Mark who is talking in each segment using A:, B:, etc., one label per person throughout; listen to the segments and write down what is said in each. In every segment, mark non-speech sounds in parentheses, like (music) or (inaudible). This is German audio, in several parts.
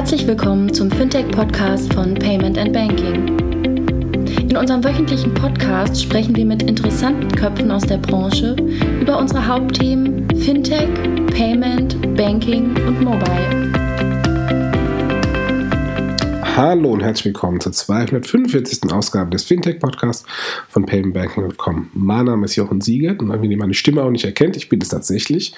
A: Herzlich willkommen zum Fintech-Podcast von Payment and Banking. In unserem wöchentlichen Podcast sprechen wir mit interessanten Köpfen aus der Branche über unsere Hauptthemen Fintech, Payment, Banking und Mobile.
B: Hallo und herzlich willkommen zur 245. Ausgabe des Fintech-Podcasts von paymentbanking.com. Mein Name ist Jochen Siegert und wenn ihr meine Stimme auch nicht erkennt, ich bin es tatsächlich.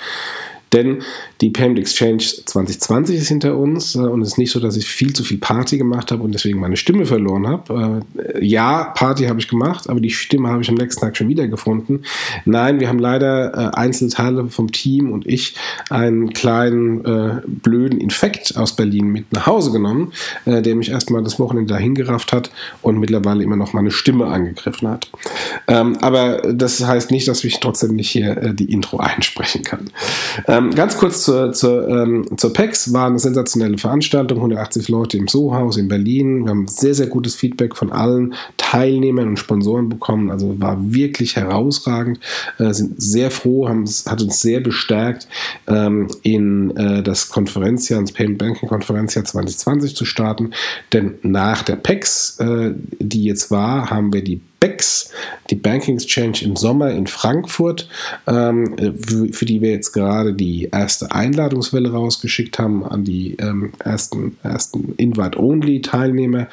B: Denn die Payment Exchange 2020 ist hinter uns äh, und es ist nicht so, dass ich viel zu viel Party gemacht habe und deswegen meine Stimme verloren habe. Äh, ja, Party habe ich gemacht, aber die Stimme habe ich am nächsten Tag schon wieder gefunden. Nein, wir haben leider äh, Einzelteile vom Team und ich einen kleinen blöden Infekt aus Berlin mit nach Hause genommen, der mich erstmal das Wochenende dahin gerafft hat und mittlerweile immer noch meine Stimme angegriffen hat. Ähm, aber das heißt nicht, dass ich trotzdem nicht hier die Intro einsprechen kann. Ähm, ähm, ganz kurz zur, zur, ähm, zur PEX, war eine sensationelle Veranstaltung, 180 Leute im Sohaus in Berlin. Wir haben sehr, sehr gutes Feedback von allen Teilnehmern und Sponsoren bekommen. Also war wirklich herausragend. Äh, sind sehr froh, haben, hat uns sehr bestärkt, ähm, in äh, das Konferenzjahr, ins Payment Banking Konferenzjahr 2020 zu starten. Denn nach der PEX, äh, die jetzt war, haben wir die BEX, die Banking Exchange im Sommer in Frankfurt, ähm, für die wir jetzt gerade die erste Einladungswelle rausgeschickt haben an die ähm, ersten, ersten Invite-Only-Teilnehmer.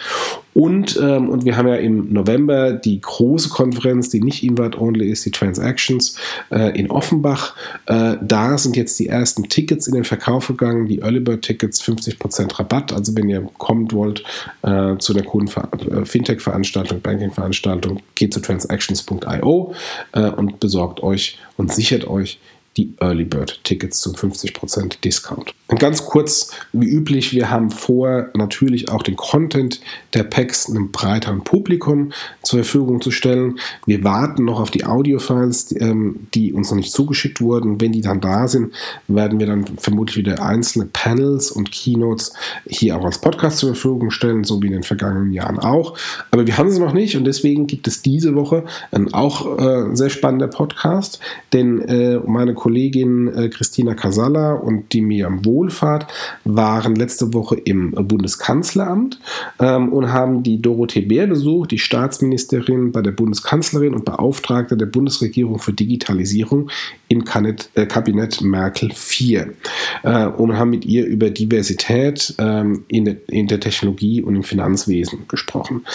B: Und, ähm, und wir haben ja im November die große Konferenz, die nicht Invite-Only ist, die Transactions äh, in Offenbach. Äh, da sind jetzt die ersten Tickets in den Verkauf gegangen, die Early Bird Tickets 50% Rabatt. Also wenn ihr kommen wollt äh, zu der coolen äh, Fintech-Veranstaltung, Banking-Veranstaltung, geht zu transactions.io äh, und besorgt euch und sichert euch die Early Bird Tickets zum 50% Discount. Und ganz kurz, wie üblich, wir haben vor, natürlich auch den Content der Packs einem breiteren Publikum zur Verfügung zu stellen. Wir warten noch auf die Audiofiles, die, ähm, die uns noch nicht zugeschickt wurden. Wenn die dann da sind, werden wir dann vermutlich wieder einzelne Panels und Keynotes hier auch als Podcast zur Verfügung stellen, so wie in den vergangenen Jahren auch. Aber wir haben sie noch nicht und deswegen gibt es diese Woche ein auch äh, sehr spannender Podcast, denn äh, meine Kollegen Kollegin äh, Christina Casalla und die Miriam Wohlfahrt waren letzte Woche im Bundeskanzleramt ähm, und haben die Dorothee Bär besucht, die Staatsministerin bei der Bundeskanzlerin und Beauftragte der Bundesregierung für Digitalisierung im Kabinett, äh, Kabinett Merkel IV äh, und haben mit ihr über Diversität ähm, in, der, in, der, Technologie und im Finanzwesen gesprochen.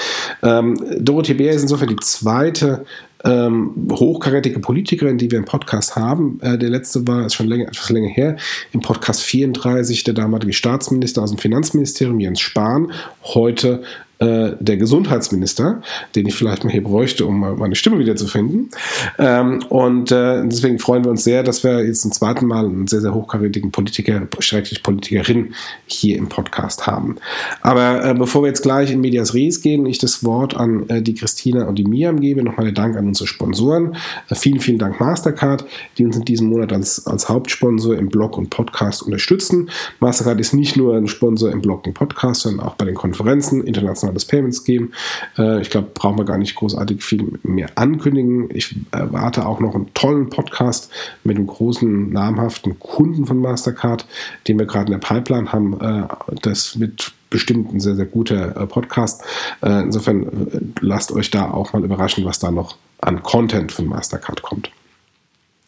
B: Ähm, Dorothee Bär ist insofern die zweite ähm, hochkarätige Politikerin, die wir im Podcast haben. Äh, der letzte war, ist schon länger, etwas länger her, im Podcast 34, der damalige Staatsminister aus dem Finanzministerium, Jens Spahn, heute äh, der Gesundheitsminister, den ich vielleicht mal hier bräuchte, um meine Stimme wiederzufinden. Ähm, und äh, deswegen freuen wir uns sehr, dass wir jetzt zum zweiten Mal einen sehr, sehr hochkarätigen Politiker, schrecklich Politikerin hier im Podcast haben. Aber äh, bevor wir jetzt gleich in Medias Res gehen, ich das Wort an äh, die Christina und die Miam gebe, nochmal der Dank an unsere Sponsoren. Äh, vielen, vielen Dank Mastercard, die uns in diesem Monat als, als Hauptsponsor im Blog und Podcast unterstützen. Mastercard ist nicht nur ein Sponsor im Blog und Podcast, sondern auch bei den Konferenzen, international das Payments geben. Äh, ich glaube, brauchen wir gar nicht großartig viel mehr ankündigen. Ich erwarte auch noch einen tollen Podcast mit einem großen, namhaften Kunden von Mastercard, den wir gerade in der Pipeline haben. Äh, das wird bestimmt ein sehr, sehr guter äh, Podcast. Äh, insofern äh, lasst euch da auch mal überraschen, was da noch an Content von Mastercard kommt.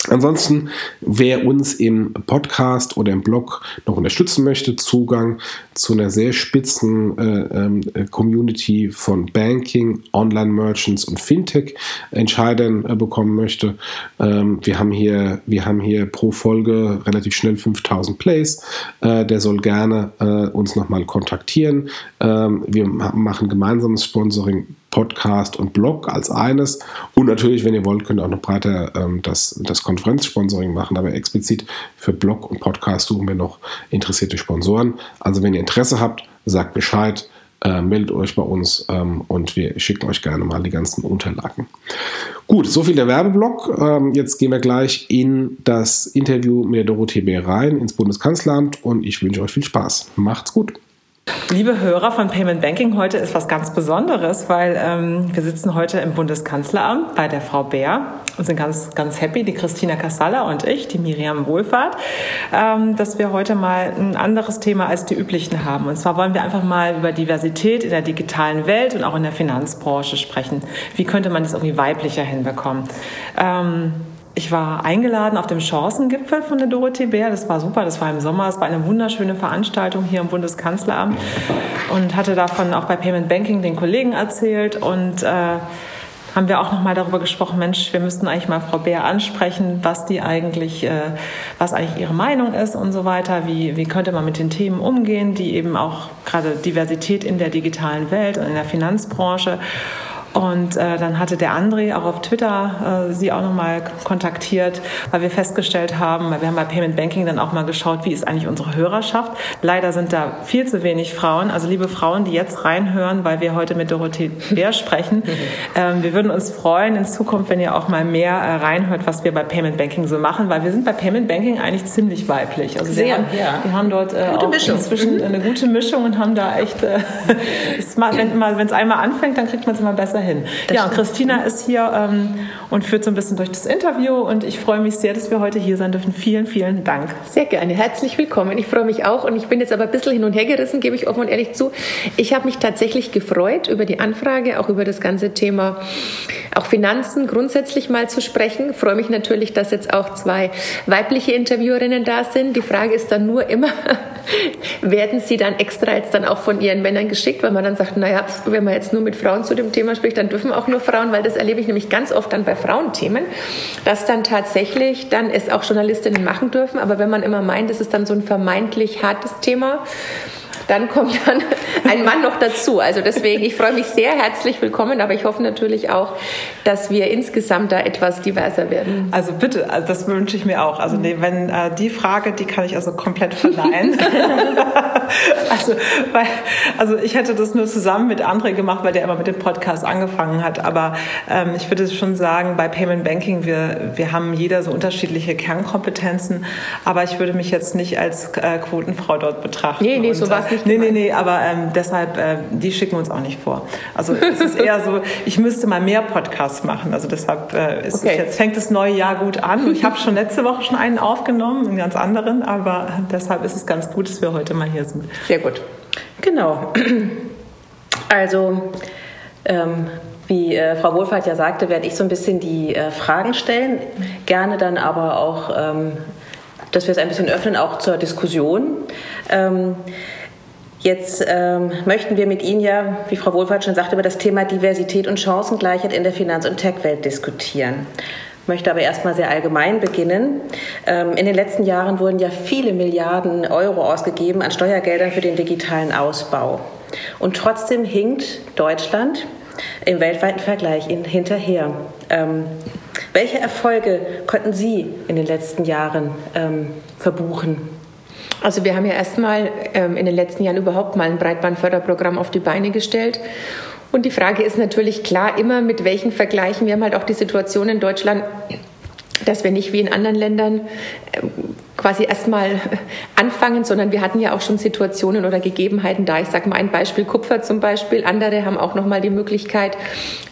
B: Ansonsten, wer uns im Podcast oder im Blog noch unterstützen möchte, Zugang zu einer sehr spitzen äh, äh, Community von Banking, Online-Merchants und Fintech-Entscheidern äh, bekommen möchte. Ähm, wir, haben hier, wir haben hier pro Folge relativ schnell 5000 Plays. Äh, der soll gerne äh, uns nochmal kontaktieren. Ähm, wir machen gemeinsames Sponsoring Podcast und Blog als eines. Und natürlich, wenn ihr wollt, könnt ihr auch noch breiter ähm, das, das Konferenzsponsoring machen. Aber explizit für Blog und Podcast suchen wir noch interessierte Sponsoren. Also wenn ihr Interesse habt, sagt Bescheid. Äh, meldet euch bei uns ähm, und wir schicken euch gerne mal die ganzen Unterlagen. Gut, soviel der Werbeblock. Ähm, jetzt gehen wir gleich in das Interview mit der Dorothee Bär rein ins Bundeskanzleramt und ich wünsche euch viel Spaß. Macht's gut.
C: Liebe Hörer von Payment Banking, heute ist was ganz Besonderes, weil ähm, wir sitzen heute im Bundeskanzleramt bei der Frau Bär und sind ganz, ganz happy, die Christina Kassala und ich, die Miriam Wohlfahrt, ähm, dass wir heute mal ein anderes Thema als die üblichen haben. Und zwar wollen wir einfach mal über Diversität in der digitalen Welt und auch in der Finanzbranche sprechen. Wie könnte man das irgendwie weiblicher hinbekommen? Ähm, ich war eingeladen auf dem Chancengipfel von der Dorothee Bär. Das war super, das war im Sommer. Es war eine wunderschöne Veranstaltung hier im Bundeskanzleramt und hatte davon auch bei Payment Banking den Kollegen erzählt und äh, haben wir auch noch mal darüber gesprochen, Mensch, wir müssten eigentlich mal Frau Bär ansprechen, was die eigentlich, äh, was eigentlich ihre Meinung ist und so weiter. Wie, wie könnte man mit den Themen umgehen, die eben auch gerade Diversität in der digitalen Welt und in der Finanzbranche und äh, dann hatte der André auch auf Twitter äh, sie auch nochmal kontaktiert, weil wir festgestellt haben, weil wir haben bei Payment Banking dann auch mal geschaut, wie ist eigentlich unsere Hörerschaft. Leider sind da viel zu wenig Frauen. Also liebe Frauen, die jetzt reinhören, weil wir heute mit Dorothee Bär sprechen, (laughs) ähm, wir würden uns freuen in Zukunft, wenn ihr auch mal mehr äh, reinhört, was wir bei Payment Banking so machen, weil wir sind bei Payment Banking eigentlich ziemlich weiblich.
D: Also Sehr,
C: wir haben,
D: ja.
C: wir haben dort äh, auch Mischung. inzwischen mhm. eine gute Mischung und haben da echt, äh, (laughs) wenn es einmal anfängt, dann kriegt man es immer besser hin hin. Das ja, Christina ist hier ähm, und führt so ein bisschen durch das Interview und ich freue mich sehr, dass wir heute hier sein dürfen. Vielen, vielen Dank.
D: Sehr gerne. Herzlich willkommen. Ich freue mich auch und ich bin jetzt aber ein bisschen hin und her gerissen, gebe ich offen und ehrlich zu. Ich habe mich tatsächlich gefreut über die Anfrage, auch über das ganze Thema auch Finanzen grundsätzlich mal zu sprechen. Ich freue mich natürlich, dass jetzt auch zwei weibliche Interviewerinnen da sind. Die Frage ist dann nur immer, (laughs) werden sie dann extra jetzt dann auch von ihren Männern geschickt, weil man dann sagt, naja, wenn man jetzt nur mit Frauen zu dem Thema spricht, dann dürfen auch nur Frauen, weil das erlebe ich nämlich ganz oft dann bei Frauenthemen, dass dann tatsächlich dann es auch Journalistinnen machen dürfen. Aber wenn man immer meint, es ist dann so ein vermeintlich hartes Thema, dann kommt dann ein Mann noch dazu. Also deswegen, ich freue mich sehr, herzlich willkommen, aber ich hoffe natürlich auch, dass wir insgesamt da etwas diverser werden.
C: Also bitte, also das wünsche ich mir auch. Also nee, wenn äh, die Frage, die kann ich also komplett verneinen. (laughs) also, weil, also ich hätte das nur zusammen mit André gemacht, weil der immer mit dem Podcast angefangen hat. Aber ähm, ich würde schon sagen, bei Payment Banking, wir, wir haben jeder so unterschiedliche Kernkompetenzen, aber ich würde mich jetzt nicht als äh, Quotenfrau dort betrachten.
D: Nee, nee, so war es
C: nicht. Nee, nee, nee, aber ähm, deshalb, äh, die schicken uns auch nicht vor. Also es ist eher so, (laughs) ich müsste mal mehr Podcasts machen. Also deshalb äh, ist okay. es jetzt, fängt das neue Jahr gut an. Ich habe schon letzte Woche schon einen aufgenommen, einen ganz anderen, aber deshalb ist es ganz gut, dass wir heute mal hier sind.
D: Sehr gut.
E: Genau. (clears throat) Also ähm, wie äh, Frau Wohlfahrt ja sagte, werde ich so ein bisschen die äh, Fragen stellen, gerne dann aber auch, ähm, dass wir es ein bisschen öffnen, auch zur Diskussion. Ähm, Jetzt ähm, möchten wir mit Ihnen ja, wie Frau Wohlfahrt schon sagte, über das Thema Diversität und Chancengleichheit in der Finanz- und Tech-Welt diskutieren. Ich möchte aber erstmal sehr allgemein beginnen. Ähm, in den letzten Jahren wurden ja viele Milliarden Euro ausgegeben an Steuergeldern für den digitalen Ausbau. Und trotzdem hinkt Deutschland im weltweiten Vergleich hinterher. Ähm, welche Erfolge konnten Sie in den letzten Jahren ähm, verbuchen?
D: Also wir haben ja erstmal ähm, in den letzten Jahren überhaupt mal ein Breitbandförderprogramm auf die Beine gestellt. Und die Frage ist natürlich klar immer, mit welchen Vergleichen. Wir haben halt auch die Situation in Deutschland, dass wir nicht wie in anderen Ländern ähm, quasi erstmal anfangen, sondern wir hatten ja auch schon Situationen oder Gegebenheiten da. Ich sage mal ein Beispiel Kupfer zum Beispiel. Andere haben auch noch mal die Möglichkeit,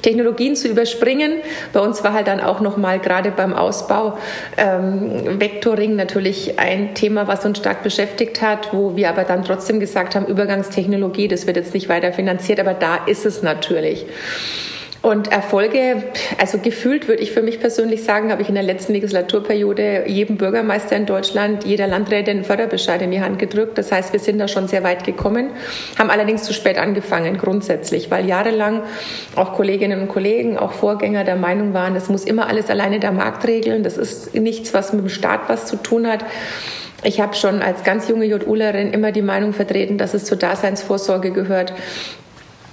D: Technologien zu überspringen. Bei uns war halt dann auch noch mal gerade beim Ausbau ähm, Vectoring natürlich ein Thema, was uns stark beschäftigt hat, wo wir aber dann trotzdem gesagt haben, Übergangstechnologie, das wird jetzt nicht weiter finanziert, aber da ist es natürlich. Und Erfolge, also gefühlt würde ich für mich persönlich sagen, habe ich in der letzten Legislaturperiode jedem Bürgermeister in Deutschland, jeder Landrätin einen Förderbescheid in die Hand gedrückt. Das heißt, wir sind da schon sehr weit gekommen, haben allerdings zu spät angefangen grundsätzlich, weil jahrelang auch Kolleginnen und Kollegen, auch Vorgänger der Meinung waren, das muss immer alles alleine der Markt regeln. Das ist nichts, was mit dem Staat was zu tun hat. Ich habe schon als ganz junge JUlerin immer die Meinung vertreten, dass es zur Daseinsvorsorge gehört,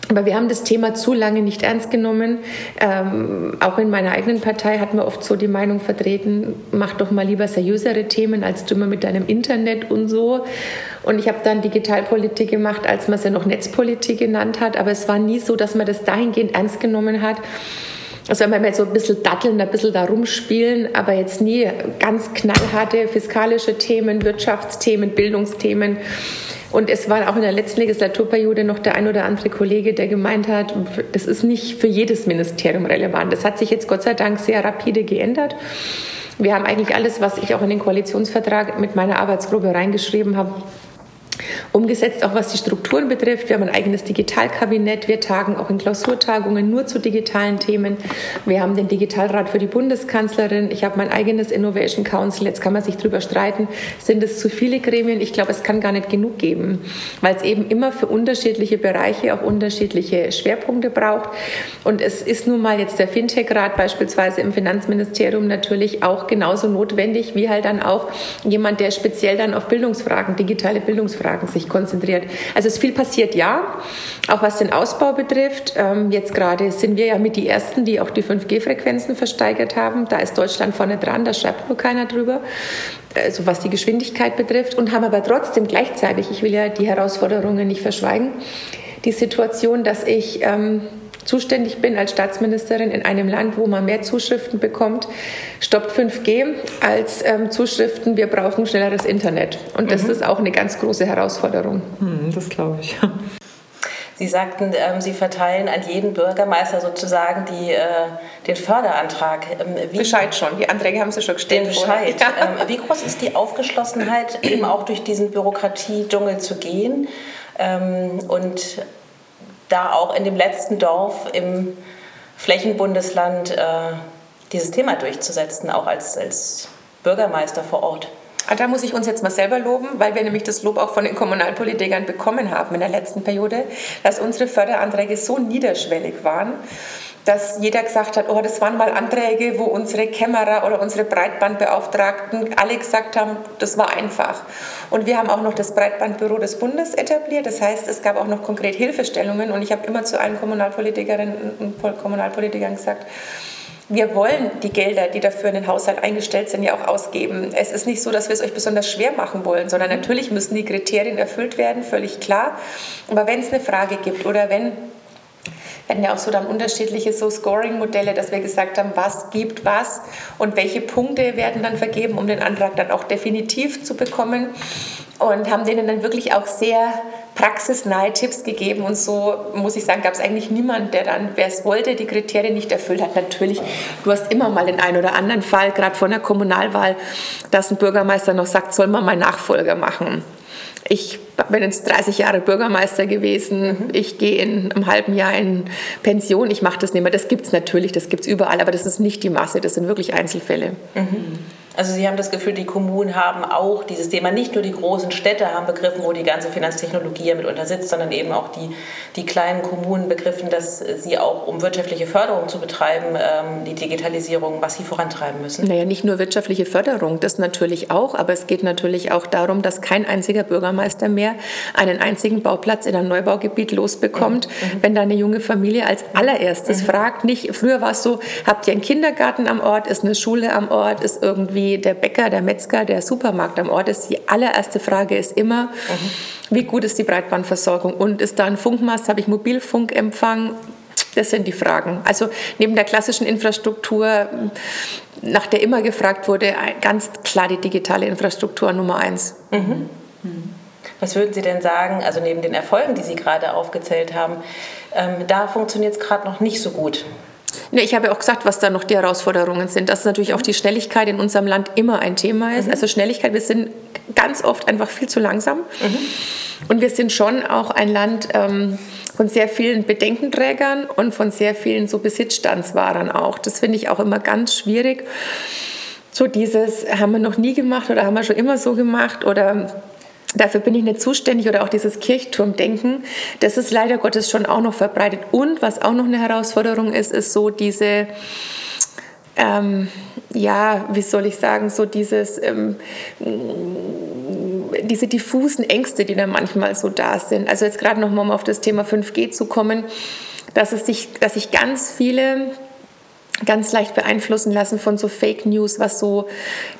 D: aber wir haben das Thema zu lange nicht ernst genommen. Ähm, auch in meiner eigenen Partei hat man oft so die Meinung vertreten, mach doch mal lieber seriösere Themen als du immer mit deinem Internet und so. Und ich habe dann Digitalpolitik gemacht, als man es ja noch Netzpolitik genannt hat. Aber es war nie so, dass man das dahingehend ernst genommen hat Also wenn wir so ein bisschen datteln, ein bisschen da rumspielen, aber jetzt nie ganz knallharte fiskalische Themen, Wirtschaftsthemen, Bildungsthemen. Und es war auch in der letzten Legislaturperiode noch der ein oder andere Kollege, der gemeint hat, das ist nicht für jedes Ministerium relevant. Das hat sich jetzt Gott sei Dank sehr rapide geändert. Wir haben eigentlich alles, was ich auch in den Koalitionsvertrag mit meiner Arbeitsgruppe reingeschrieben habe, Umgesetzt auch was die Strukturen betrifft. Wir haben ein eigenes Digitalkabinett. Wir tagen auch in Klausurtagungen nur zu digitalen Themen. Wir haben den Digitalrat für die Bundeskanzlerin. Ich habe mein eigenes Innovation Council. Jetzt kann man sich darüber streiten, sind es zu viele Gremien? Ich glaube, es kann gar nicht genug geben, weil es eben immer für unterschiedliche Bereiche auch unterschiedliche Schwerpunkte braucht. Und es ist nun mal jetzt der Fintech-Rat beispielsweise im Finanzministerium natürlich auch genauso notwendig wie halt dann auch jemand, der speziell dann auf Bildungsfragen, digitale Bildungsfragen Fragen sich konzentriert. Also es viel passiert, ja, auch was den Ausbau betrifft. Ähm, jetzt gerade sind wir ja mit die Ersten, die auch die 5G-Frequenzen versteigert haben. Da ist Deutschland vorne dran, da schreibt nur keiner drüber, also was die Geschwindigkeit betrifft. Und haben aber trotzdem gleichzeitig, ich will ja die Herausforderungen nicht verschweigen, die Situation, dass ich... Ähm, zuständig bin als Staatsministerin in einem Land, wo man mehr Zuschriften bekommt, stoppt 5G als ähm, Zuschriften, wir brauchen schnelleres Internet. Und das mhm. ist auch eine ganz große Herausforderung.
C: Mhm, das glaube ich. (laughs)
E: Sie sagten, ähm, Sie verteilen an jeden Bürgermeister sozusagen die, äh, den Förderantrag.
D: Ähm, wie, Bescheid schon, die Anträge haben Sie schon gestellt.
E: Den Bescheid. Ja. Ähm, wie groß ist die Aufgeschlossenheit, eben auch durch diesen Bürokratiedschungel zu gehen? Ähm, und da auch in dem letzten Dorf im Flächenbundesland äh, dieses Thema durchzusetzen, auch als, als Bürgermeister vor Ort.
D: Ah, da muss ich uns jetzt mal selber loben, weil wir nämlich das Lob auch von den Kommunalpolitikern bekommen haben in der letzten Periode, dass unsere Förderanträge so niederschwellig waren dass jeder gesagt hat, oh, das waren mal Anträge, wo unsere Kämmerer oder unsere Breitbandbeauftragten alle gesagt haben, das war einfach. Und wir haben auch noch das Breitbandbüro des Bundes etabliert. Das heißt, es gab auch noch konkret Hilfestellungen. Und ich habe immer zu allen Kommunalpolitikerinnen und Kommunalpolitikern gesagt, wir wollen die Gelder, die dafür in den Haushalt eingestellt sind, ja auch ausgeben. Es ist nicht so, dass wir es euch besonders schwer machen wollen, sondern natürlich müssen die Kriterien erfüllt werden, völlig klar. Aber wenn es eine Frage gibt oder wenn wir hatten ja auch so dann unterschiedliche so Scoring-Modelle, dass wir gesagt haben, was gibt was und welche Punkte werden dann vergeben, um den Antrag dann auch definitiv zu bekommen. Und haben denen dann wirklich auch sehr praxisnahe Tipps gegeben. Und so muss ich sagen, gab es eigentlich niemanden, der dann, wer es wollte, die Kriterien nicht erfüllt hat. Natürlich, du hast immer mal den einen oder anderen Fall, gerade vor einer Kommunalwahl, dass ein Bürgermeister noch sagt, soll man mal Nachfolger machen ich bin jetzt 30 Jahre Bürgermeister gewesen, ich gehe in einem halben Jahr in Pension, ich mache das nicht mehr. Das gibt es natürlich, das gibt es überall, aber das ist nicht die Masse, das sind wirklich Einzelfälle.
E: Mhm. Also Sie haben das Gefühl, die Kommunen haben auch dieses Thema, nicht nur die großen Städte haben begriffen, wo die ganze Finanztechnologie ja mitunter sitzt, sondern eben auch die, die kleinen Kommunen begriffen, dass sie auch, um wirtschaftliche Förderung zu betreiben, ähm, die Digitalisierung massiv vorantreiben müssen.
D: Naja, nicht nur wirtschaftliche Förderung, das natürlich auch, aber es geht natürlich auch darum, dass kein einziger Bürgermeister mehr einen einzigen Bauplatz in einem Neubaugebiet losbekommt, mhm. mhm. wenn da eine junge Familie als allererstes mhm. fragt, nicht, früher war es so, habt ihr einen Kindergarten am Ort, ist eine Schule am Ort, ist irgendwie wie der Bäcker, der Metzger, der Supermarkt am Ort ist, die allererste Frage ist immer, mhm. wie gut ist die Breitbandversorgung und ist da ein Funkmast, habe ich Mobilfunkempfang? Das sind die Fragen. Also neben der klassischen Infrastruktur, nach der immer gefragt wurde, ganz klar die digitale Infrastruktur Nummer eins. Mhm.
E: Was würden Sie denn sagen, also neben den Erfolgen, die Sie gerade aufgezählt haben, ähm, da funktioniert es gerade noch nicht so gut?
D: Nee, ich habe auch gesagt, was da noch die Herausforderungen sind. Dass natürlich auch die Schnelligkeit in unserem Land immer ein Thema ist. Mhm. Also Schnelligkeit, wir sind ganz oft einfach viel zu langsam. Mhm. Und wir sind schon auch ein Land ähm, von sehr vielen Bedenkenträgern und von sehr vielen so Besitzstandswahrern auch. Das finde ich auch immer ganz schwierig. So dieses haben wir noch nie gemacht oder haben wir schon immer so gemacht oder Dafür bin ich nicht zuständig oder auch dieses Kirchturmdenken, das ist leider Gottes schon auch noch verbreitet. Und was auch noch eine Herausforderung ist, ist so diese, ähm, ja, wie soll ich sagen, so dieses, ähm, diese diffusen Ängste, die da manchmal so da sind. Also jetzt gerade nochmal, um auf das Thema 5G zu kommen, dass es sich, dass sich ganz viele ganz leicht beeinflussen lassen von so Fake News, was so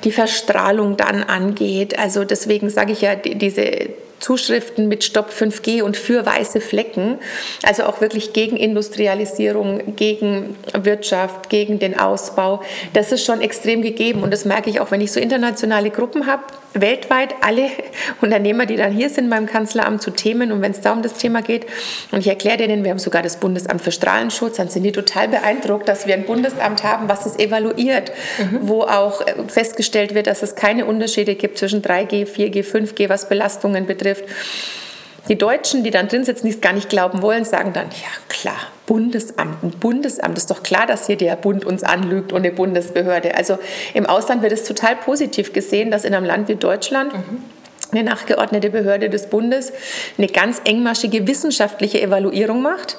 D: die Verstrahlung dann angeht. Also deswegen sage ich ja, diese Zuschriften mit Stopp 5G und für weiße Flecken. Also auch wirklich gegen Industrialisierung, gegen Wirtschaft, gegen den Ausbau. Das ist schon extrem gegeben. Und das merke ich auch, wenn ich so internationale Gruppen habe, weltweit alle (laughs) Unternehmer, die dann hier sind beim Kanzleramt zu Themen und wenn es da um das Thema geht und ich erkläre denen, wir haben sogar das Bundesamt für Strahlenschutz, dann sind die total beeindruckt, dass wir ein Bundesamt haben, was es evaluiert, mhm. wo auch festgestellt wird, dass es keine Unterschiede gibt zwischen 3G, 4G, 5G, was Belastungen betrifft. Die Deutschen, die dann drin sitzen, die es gar nicht glauben wollen, sagen dann, ja klar, Bundesamt, ein Bundesamt, ist doch klar, dass hier der Bund uns anlügt und eine Bundesbehörde. Also im Ausland wird es total positiv gesehen, dass in einem Land wie Deutschland mhm eine nachgeordnete Behörde des Bundes eine ganz engmaschige wissenschaftliche Evaluierung macht.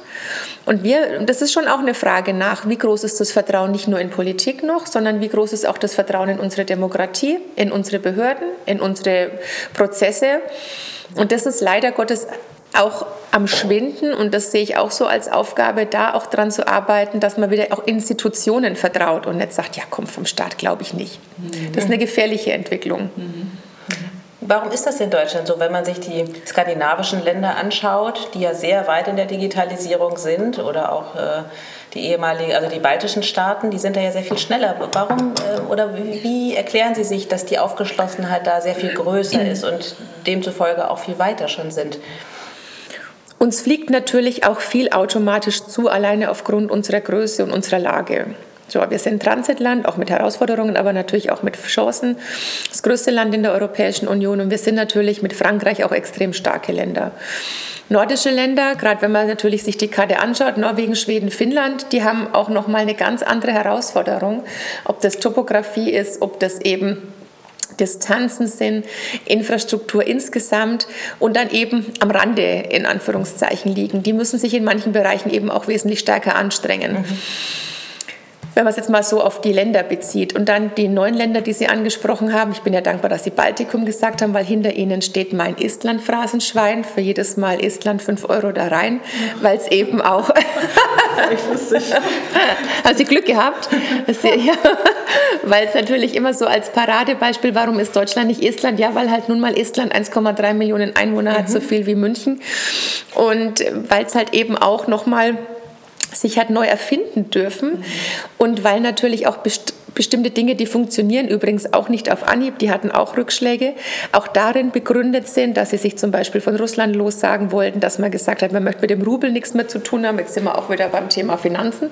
D: Und wir, das ist schon auch eine Frage nach, wie groß ist das Vertrauen nicht nur in Politik noch, sondern wie groß ist auch das Vertrauen in unsere Demokratie, in unsere Behörden, in unsere Prozesse. Und das ist leider Gottes auch am Schwinden und das sehe ich auch so als Aufgabe, da auch dran zu arbeiten, dass man wieder auch Institutionen vertraut und nicht sagt, ja komm, vom Staat glaube ich nicht. Das ist eine gefährliche Entwicklung.
E: Warum ist das in Deutschland so, wenn man sich die skandinavischen Länder anschaut, die ja sehr weit in der Digitalisierung sind oder auch äh, die ehemaligen, also die baltischen Staaten, die sind da ja sehr viel schneller. Warum äh, oder wie, wie, erklären Sie sich, dass die Aufgeschlossenheit da sehr viel größer (clears throat) ist und demzufolge auch viel weiter schon sind?
D: Uns fliegt natürlich auch viel automatisch zu, alleine aufgrund unserer Größe und unserer Lage. So, wir sind Transitland, auch mit Herausforderungen, aber natürlich auch mit Chancen. Das größte Land in der Europäischen Union und wir sind natürlich mit Frankreich auch extrem starke Länder. Nordische Länder, gerade wenn man natürlich sich die Karte anschaut, Norwegen, Schweden, Finnland, die haben auch noch mal eine ganz andere Herausforderung, ob das Topografie ist, ob das eben Distanzen sind, Infrastruktur insgesamt und dann eben am Rande in Anführungszeichen liegen. Die müssen sich in manchen Bereichen eben auch wesentlich stärker anstrengen. Mhm wenn man es jetzt mal so auf die Länder bezieht. Und dann die neuen Länder, die Sie angesprochen haben. Ich bin ja dankbar, dass Sie Baltikum gesagt haben, weil hinter Ihnen steht mein Estland-Phrasenschwein. Für jedes Mal Estland 5 Euro da rein, weil es eben auch... (laughs) (laughs) Haben Sie Glück gehabt? (laughs) Ja, weil es natürlich immer so als Paradebeispiel, warum ist Deutschland nicht Estland? Ja, weil halt nun mal Estland 1,3 Millionen Einwohner mhm. hat, so mhm. viel wie München. Und weil es halt eben auch nochmal sich hat neu erfinden dürfen mhm. und weil natürlich auch best bestimmte Dinge, die funktionieren übrigens auch nicht auf Anhieb, die hatten auch Rückschläge, auch darin begründet sind, dass sie sich zum Beispiel von Russland lossagen wollten, dass man gesagt hat, man möchte mit dem Rubel nichts mehr zu tun haben. Jetzt sind wir auch wieder beim Thema Finanzen.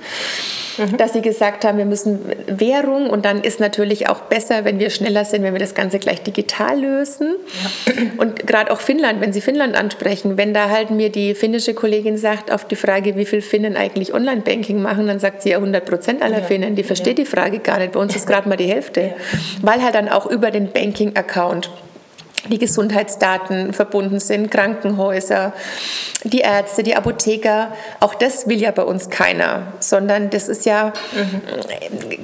D: Mhm. Dass sie gesagt haben, wir müssen Währung und dann ist natürlich auch besser, wenn wir schneller sind, wenn wir das Ganze gleich digital lösen. Ja. Und gerade auch Finnland, wenn Sie Finnland ansprechen, wenn da halt mir die finnische Kollegin sagt, auf die Frage, wie viel Finnen eigentlich Online-Banking machen, dann sagt sie ja 100 Prozent aller ja. Finnen, die versteht ja. die Frage gar nicht. Bei uns ist gerade mal die Hälfte, weil halt dann auch über den Banking-Account die Gesundheitsdaten verbunden sind, Krankenhäuser, die Ärzte, die Apotheker. Auch das will ja bei uns keiner, sondern das ist ja,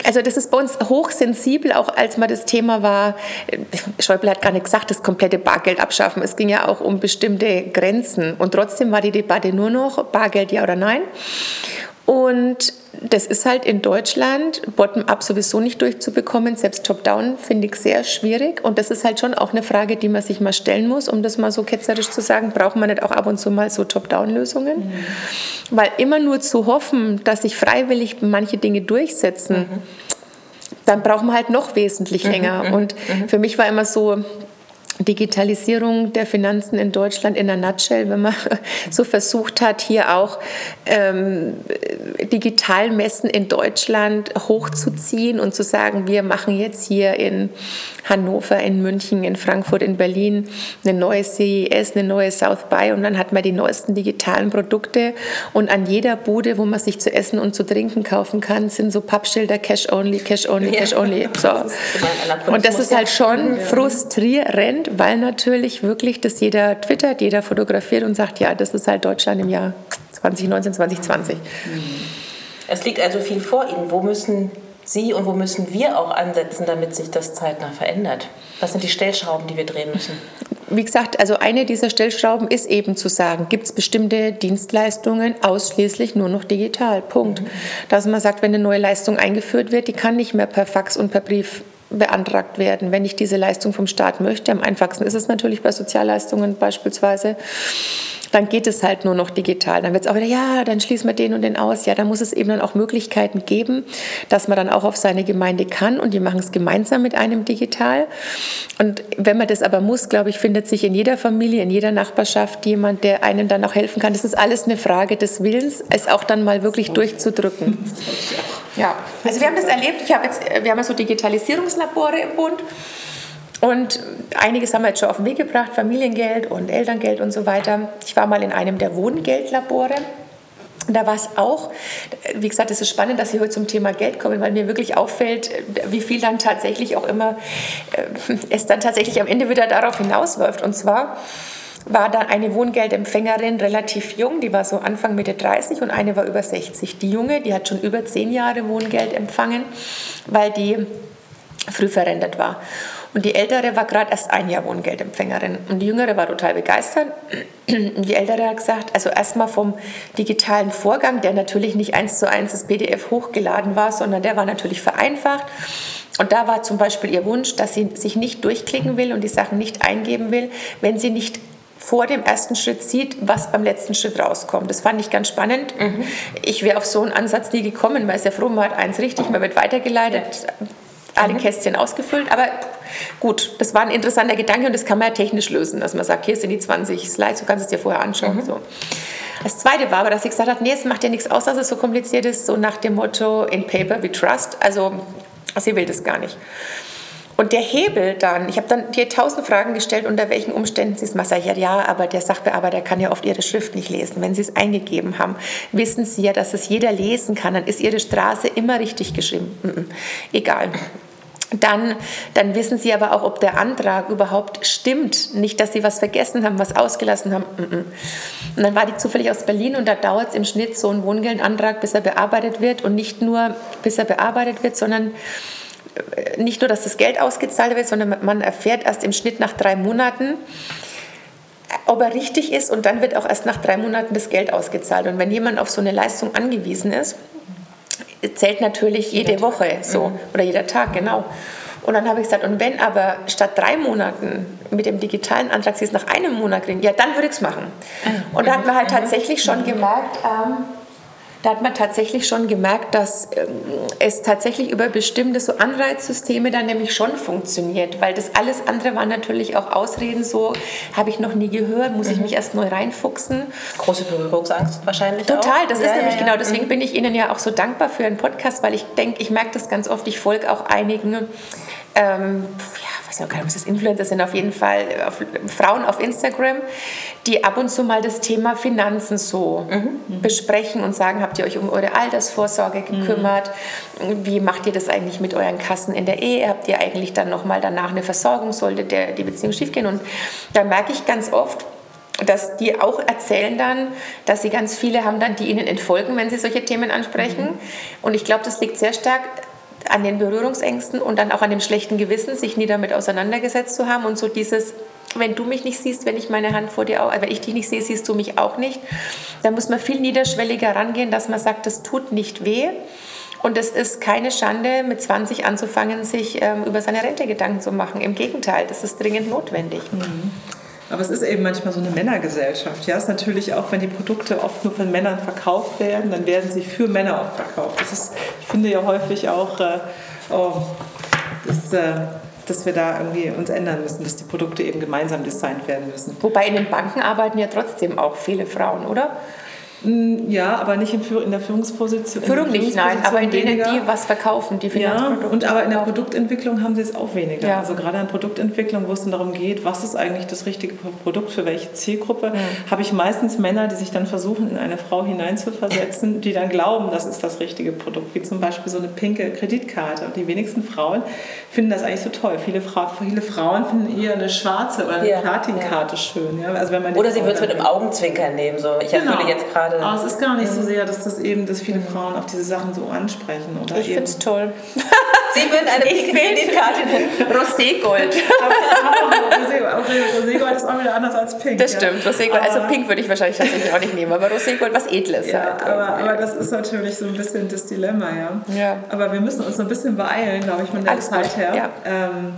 D: also das ist bei uns hochsensibel, auch als mal das Thema war, Schäuble hat gar nicht gesagt, das komplette Bargeld abschaffen. Es ging ja auch um bestimmte Grenzen und trotzdem war die Debatte nur noch Bargeld ja oder nein. Und das ist halt in Deutschland bottom-up sowieso nicht durchzubekommen. Selbst top-down finde ich sehr schwierig. Und das ist halt schon auch eine Frage, die man sich mal stellen muss, um das mal so ketzerisch zu sagen. Braucht man nicht auch ab und zu mal so Top-down-Lösungen? Mhm. Weil immer nur zu hoffen, dass sich freiwillig manche Dinge durchsetzen, mhm. dann braucht man halt noch wesentlich mhm. länger. Mhm. Und mhm. für mich war immer so, Digitalisierung der Finanzen in Deutschland in der Nutshell, wenn man (laughs) so versucht hat, hier auch ähm, Digitalmessen in Deutschland hochzuziehen und zu sagen, wir machen jetzt hier in Hannover, in München, in Frankfurt, in Berlin eine neue CES, eine neue South by und dann hat man die neuesten digitalen Produkte und an jeder Bude, wo man sich zu essen und zu trinken kaufen kann, sind so Pappschilder Cash Only, Cash Only, Cash Only. So. Und das ist halt schon frustrierend, weil natürlich wirklich das jeder twittert, jeder fotografiert und sagt, ja, das ist halt Deutschland im Jahr 2019, 2020.
E: Es liegt also viel vor Ihnen. Wo müssen Sie und wo müssen wir auch ansetzen, damit sich das zeitnah verändert? Was sind die Stellschrauben, die wir drehen müssen?
D: Wie gesagt, also eine dieser Stellschrauben ist eben zu sagen, gibt es bestimmte Dienstleistungen ausschließlich nur noch digital. Punkt. Mhm. Dass man sagt, wenn eine neue Leistung eingeführt wird, die kann nicht mehr per Fax und per Brief beantragt werden, wenn ich diese Leistung vom Staat möchte. Am einfachsten ist es natürlich bei Sozialleistungen beispielsweise dann geht es halt nur noch digital. Dann wird es auch wieder, ja, dann schließen wir den und den aus. Ja, da muss es eben dann auch Möglichkeiten geben, dass man dann auch auf seine Gemeinde kann und die machen es gemeinsam mit einem digital. Und wenn man das aber muss, glaube ich, findet sich in jeder Familie, in jeder Nachbarschaft jemand, der einem dann auch helfen kann. Das ist alles eine Frage des Willens, es auch dann mal wirklich durchzudrücken. Ja, also wir haben das erlebt. Ich habe jetzt, wir haben so Digitalisierungslabore im Bund. Und einiges haben wir jetzt schon auf den Weg gebracht, Familiengeld und Elterngeld und so weiter. Ich war mal in einem der Wohngeldlabore. Und da war es auch, wie gesagt, es ist spannend, dass Sie heute zum Thema Geld kommen, weil mir wirklich auffällt, wie viel dann tatsächlich auch immer, äh, es dann tatsächlich am Ende wieder darauf hinausläuft. Und zwar war dann eine Wohngeldempfängerin relativ jung, die war so Anfang Mitte 30 und eine war über 60. Die junge, die hat schon über zehn Jahre Wohngeld empfangen, weil die früh verrentet war. Und die ältere war gerade erst ein Jahr Wohngeldempfängerin. Und die jüngere war total begeistert. Und die ältere hat gesagt, also erstmal vom digitalen Vorgang, der natürlich nicht eins zu eins das PDF hochgeladen war, sondern der war natürlich vereinfacht. Und da war zum Beispiel ihr Wunsch, dass sie sich nicht durchklicken will und die Sachen nicht eingeben will, wenn sie nicht vor dem ersten Schritt sieht, was beim letzten Schritt rauskommt. Das fand ich ganz spannend. Mhm. Ich wäre auf so einen Ansatz nie gekommen, weil es ja froh, man hat eins richtig, man wird weitergeleitet. Alle mhm. Kästchen ausgefüllt. Aber gut, das war ein interessanter Gedanke und das kann man ja technisch lösen, dass man sagt, hier sind die 20 Slides, du kannst es dir vorher anschauen. Mhm. So. Das zweite war aber, dass ich gesagt habe, nee, es macht ja nichts aus, dass es so kompliziert ist, so nach dem Motto, in paper we trust. Also sie will das gar nicht. Und der Hebel dann, ich habe dann dir tausend Fragen gestellt, unter welchen Umständen sie es machen. Ja, ja, aber der Sachbearbeiter kann ja oft ihre Schrift nicht lesen. Wenn sie es eingegeben haben, wissen sie ja, dass es jeder lesen kann. Dann ist ihre Straße immer richtig geschrieben. Mm -mm. Egal. Dann, dann wissen Sie aber auch, ob der Antrag überhaupt stimmt. Nicht, dass Sie was vergessen haben, was ausgelassen haben. Und dann war die zufällig aus Berlin und da dauert es im Schnitt so ein Wohngeldantrag, bis er bearbeitet wird. Und nicht nur, bis er bearbeitet wird, sondern äh, nicht nur, dass das Geld ausgezahlt wird, sondern man erfährt erst im Schnitt nach drei Monaten, ob er richtig ist und dann wird auch erst nach drei Monaten das Geld ausgezahlt. Und wenn jemand auf so eine Leistung angewiesen ist, zählt natürlich jede Woche so mhm. oder jeder Tag, genau. Und dann habe ich gesagt, und wenn aber statt drei Monaten mit dem digitalen Antrag Sie es nach einem Monat kriegen, ja, dann würde ich es machen. Ah, und da hat man halt tatsächlich schon gemerkt, ähm, da hat man tatsächlich schon gemerkt, dass ähm, es tatsächlich über bestimmte so Anreizsysteme dann nämlich schon funktioniert, weil das alles andere waren natürlich auch Ausreden, so habe ich noch nie gehört, muss mhm. ich mich erst neu reinfuchsen.
E: Große Berührungsangst wahrscheinlich
D: Total, auch. das ja, ist ja, nämlich ja. genau, deswegen mhm. bin ich Ihnen ja auch so dankbar für einen Podcast, weil ich denke, ich merke das ganz oft, ich folge auch einigen ähm, ja, weiß nicht, was das Influencer sind, auf jeden Fall auf, Frauen auf Instagram, die ab und zu mal das Thema Finanzen so mhm. besprechen und sagen, habt ihr euch um eure Altersvorsorge gekümmert? Mhm. Wie macht ihr das eigentlich mit euren Kassen in der Ehe? Habt ihr eigentlich dann nochmal danach eine Versorgung, sollte der, die Beziehung schiefgehen? Und da merke ich ganz oft, dass die auch erzählen dann, dass sie ganz viele haben dann, die ihnen entfolgen, wenn sie solche Themen ansprechen. Mhm. Und ich glaube, das liegt sehr stark an den Berührungsängsten und dann auch an dem schlechten Gewissen, sich nie damit auseinandergesetzt zu haben und so dieses, wenn du mich nicht siehst, wenn ich meine Hand vor dir, wenn ich dich nicht sehe, siehst du mich auch nicht. Da muss man viel niederschwelliger rangehen, dass man sagt, das tut nicht weh. Und es ist keine Schande, mit 20 anzufangen, sich ähm, über seine Rente Gedanken zu machen. Im Gegenteil, das ist dringend notwendig. Mhm.
C: Aber es ist eben manchmal so eine Männergesellschaft. Ja, es ist natürlich auch, wenn die Produkte oft nur von Männern verkauft werden, dann werden sie für Männer oft verkauft. Das ist, ich finde ja häufig auch, äh, oh, das, äh, dass wir da irgendwie uns ändern müssen, dass die Produkte eben gemeinsam designt werden müssen.
D: Wobei in den Banken arbeiten ja trotzdem auch viele Frauen, oder?
C: Mm, ja, aber nicht in, in der Führungsposition.
D: Führung nicht, nein, aber in denen, die was verkaufen, die
C: Finanzprodukte. Ja, und aber in der Produktentwicklung haben sie es auch weniger. Ja. Also gerade in Produktentwicklung, wo es dann darum geht, was ist eigentlich das richtige Produkt für welche Zielgruppe, mhm. habe ich meistens Männer, die sich dann versuchen, in eine Frau hineinzuversetzen, die dann glauben, das ist das richtige Produkt, wie zum Beispiel so eine pinke Kreditkarte. Und die wenigsten Frauen finden das eigentlich so toll. Viele, Fra viele Frauen finden eher eine schwarze oder eine ja. Platinkarte schön. Ja?
E: Also wenn man oder sie wird es mit einem Augenzwinkern nehmen. So, ich genau. erfülle jetzt gerade
C: gerade. Aber es ist gar nicht so sehr, dass das eben, dass viele Frauen auf diese Sachen so ansprechen. Oder
D: ich finde es toll. (laughs)
E: Sie würden eine
D: nennen. Roségold. (laughs)
C: Roségold ist auch wieder anders als Pink.
D: Das stimmt, ja. Roségold. Also Pink würde ich wahrscheinlich tatsächlich auch nicht nehmen, aber Roségold was Edles.
C: Ja, halt. aber, aber das ist natürlich so ein bisschen das Dilemma, ja. ja. Aber wir müssen uns ein bisschen beeilen, glaube ich, von der Alles Zeit gut. her. Ja. Ähm,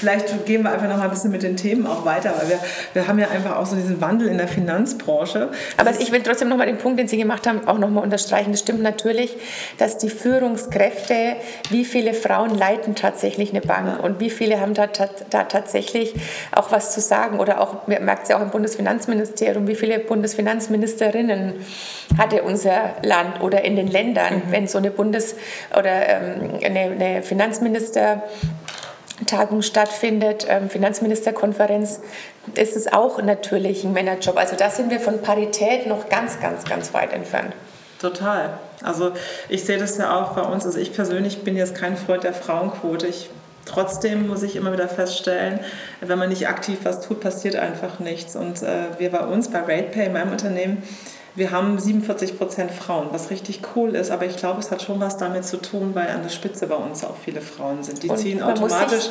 C: vielleicht gehen wir einfach noch mal ein bisschen mit den Themen auch weiter, weil wir, wir haben ja einfach auch so diesen Wandel in der Finanzbranche.
D: Aber ich will trotzdem noch mal den Punkt, den Sie gemacht haben, auch noch mal unterstreichen. Das stimmt natürlich, dass die Führungskräfte, wie viele Frauen leiten tatsächlich eine Bank und wie viele haben da, da tatsächlich auch was zu sagen oder auch, man merkt es ja auch im Bundesfinanzministerium, wie viele Bundesfinanzministerinnen hatte unser Land oder in den Ländern, mhm. wenn so eine Bundes- oder ähm, eine, eine Finanzminister Tagung stattfindet, ähm, Finanzministerkonferenz, ist es auch natürlich ein Männerjob. Also da sind wir von Parität noch ganz, ganz, ganz weit entfernt.
C: Total. Also ich sehe das ja auch bei uns. Also ich persönlich bin jetzt kein Freund der Frauenquote. Ich, trotzdem muss ich immer wieder feststellen, wenn man nicht aktiv was tut, passiert einfach nichts. Und äh, wir bei uns, bei RatePay, meinem Unternehmen, wir haben 47 Prozent Frauen, was richtig cool ist, aber ich glaube, es hat schon was damit zu tun, weil an der Spitze bei uns auch viele Frauen sind. Die
D: und
C: ziehen automatisch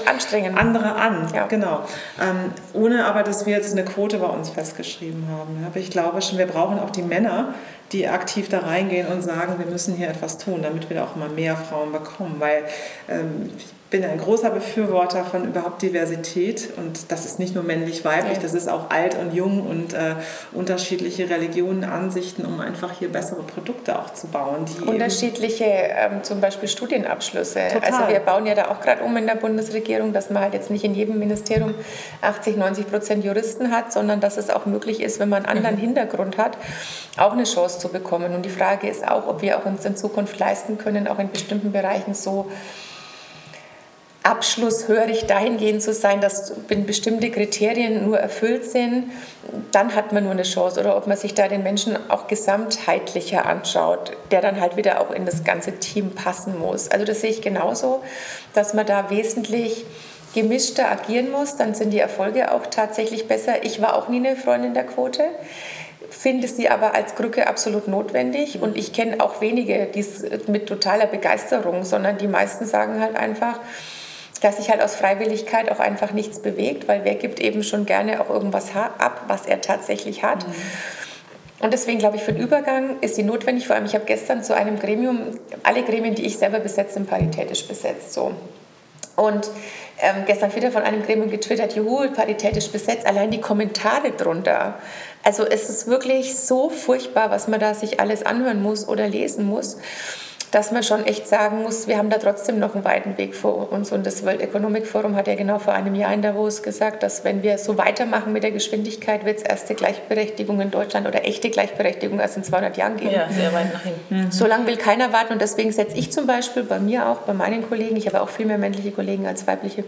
C: andere an. Ja. Genau. Ähm, ohne aber, dass wir jetzt eine Quote bei uns festgeschrieben haben. Aber ich glaube schon, wir brauchen auch die Männer, die aktiv da reingehen und sagen, wir müssen hier etwas tun, damit wir auch immer mehr Frauen bekommen. Weil ähm, bin ein großer Befürworter von überhaupt Diversität und das ist nicht nur männlich-weiblich, das ist auch alt und jung und äh, unterschiedliche Religionen, Ansichten, um einfach hier bessere Produkte auch zu bauen.
D: unterschiedliche ähm, zum Beispiel Studienabschlüsse. Total. Also wir bauen ja da auch gerade um in der Bundesregierung, dass man halt jetzt nicht in jedem Ministerium 80, 90 Prozent Juristen hat, sondern dass es auch möglich ist, wenn man einen anderen mhm. Hintergrund hat, auch eine Chance zu bekommen. Und die Frage ist auch, ob wir auch uns in Zukunft leisten können, auch in bestimmten Bereichen so abschlusshörig dahingehend zu sein, dass wenn bestimmte Kriterien nur erfüllt sind, dann hat man nur eine Chance. Oder ob man sich da den Menschen auch gesamtheitlicher anschaut, der dann halt wieder auch in das ganze Team passen muss. Also das sehe ich genauso, dass man da wesentlich gemischter agieren muss, dann sind die Erfolge auch tatsächlich besser. Ich war auch nie eine Freundin der Quote finde sie aber als Krücke absolut notwendig und ich kenne auch wenige, die es mit totaler Begeisterung, sondern die meisten sagen halt einfach, dass sich halt aus Freiwilligkeit auch einfach nichts bewegt, weil wer gibt eben schon gerne auch irgendwas ab, was er tatsächlich hat. Mhm. Und deswegen glaube ich, für den Übergang ist sie notwendig. Vor allem, ich habe gestern zu einem Gremium, alle Gremien, die ich selber besetze, sind paritätisch besetzt. So. Und ähm, gestern wieder von einem Gremium getwittert, juhu, paritätisch besetzt, allein die Kommentare drunter. Also es ist wirklich so furchtbar, was man da sich alles anhören muss oder lesen muss dass man schon echt sagen muss, wir haben da trotzdem noch einen weiten Weg vor uns. Und das World Economic Forum hat ja genau vor einem Jahr in Davos gesagt, dass wenn wir so weitermachen mit der Geschwindigkeit, wird es erste Gleichberechtigung in Deutschland oder echte Gleichberechtigung erst in 200 Jahren geben.
E: Ja, sehr weit nach hinten.
D: Mhm. So lange will keiner warten und deswegen setze ich zum Beispiel bei mir auch, bei meinen Kollegen, ich habe auch viel mehr männliche Kollegen als weibliche,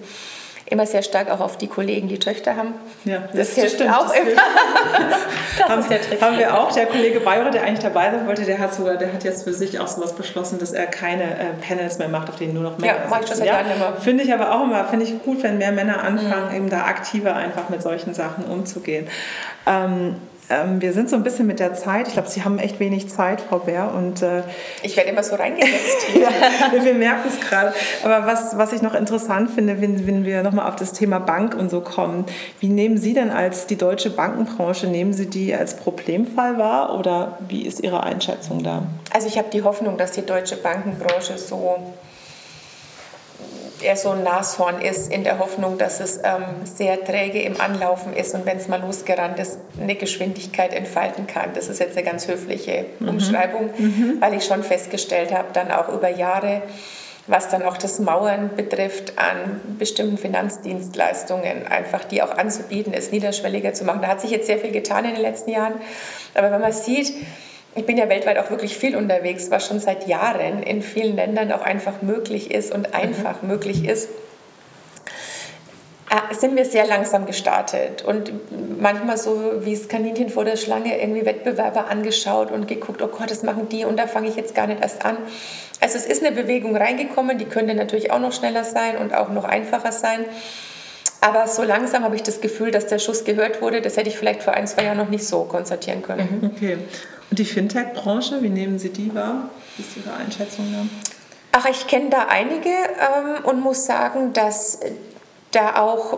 D: immer sehr stark auch auf die Kollegen, die Töchter haben.
C: Ja, das, das hilft stimmt, auch das immer. (laughs) das haben, ist der Trick. Haben wir auch. Der Kollege Bayer, der eigentlich dabei sein wollte, der hat sogar, der hat jetzt für sich auch sowas beschlossen, dass er keine äh, Panels mehr macht, auf denen nur noch Männer
D: ja, mache ich schon seit Jahren immer.
C: Finde ich aber auch immer, finde ich gut, wenn mehr Männer anfangen, mhm. eben da aktiver einfach mit solchen Sachen umzugehen. Ähm, ähm, wir sind so ein bisschen mit der Zeit. Ich glaube, Sie haben echt wenig Zeit, Frau Bär. Und, äh,
D: ich werde immer so reingesetzt. (laughs)
C: ja, wir merken es gerade. Aber was, was ich noch interessant finde, wenn, wenn wir nochmal auf das Thema Bank und so kommen, wie nehmen Sie denn als die deutsche Bankenbranche, nehmen Sie die als Problemfall wahr oder wie ist Ihre Einschätzung da?
D: Also ich habe die Hoffnung, dass die deutsche Bankenbranche so er so ein Nashorn ist, in der Hoffnung, dass es ähm, sehr träge im Anlaufen ist und wenn es mal losgerannt ist, eine Geschwindigkeit entfalten kann. Das ist jetzt eine ganz höfliche mhm. Umschreibung, mhm. weil ich schon festgestellt habe, dann auch über Jahre, was dann auch das Mauern betrifft an bestimmten Finanzdienstleistungen, einfach die auch anzubieten, es niederschwelliger zu machen. Da hat sich jetzt sehr viel getan in den letzten Jahren. Aber wenn man sieht, ich bin ja weltweit auch wirklich viel unterwegs, was schon seit Jahren in vielen Ländern auch einfach möglich ist und einfach mhm. möglich ist äh, sind wir sehr langsam gestartet und manchmal so wie das Kaninchen vor der Schlange irgendwie Wettbewerber angeschaut und geguckt, oh Gott, das machen die und da fange ich jetzt gar nicht erst an. Also es ist eine Bewegung reingekommen, die könnte natürlich auch noch schneller sein und auch noch einfacher sein. Aber so langsam habe ich das Gefühl, dass der Schuss gehört wurde. Das hätte ich vielleicht vor ein, zwei Jahren noch nicht so konstatieren können.
C: Mhm. Okay. Die Fintech-Branche, wie nehmen Sie die wahr? Wie ist Ihre Einschätzung da?
D: Ach, ich kenne da einige ähm, und muss sagen, dass da auch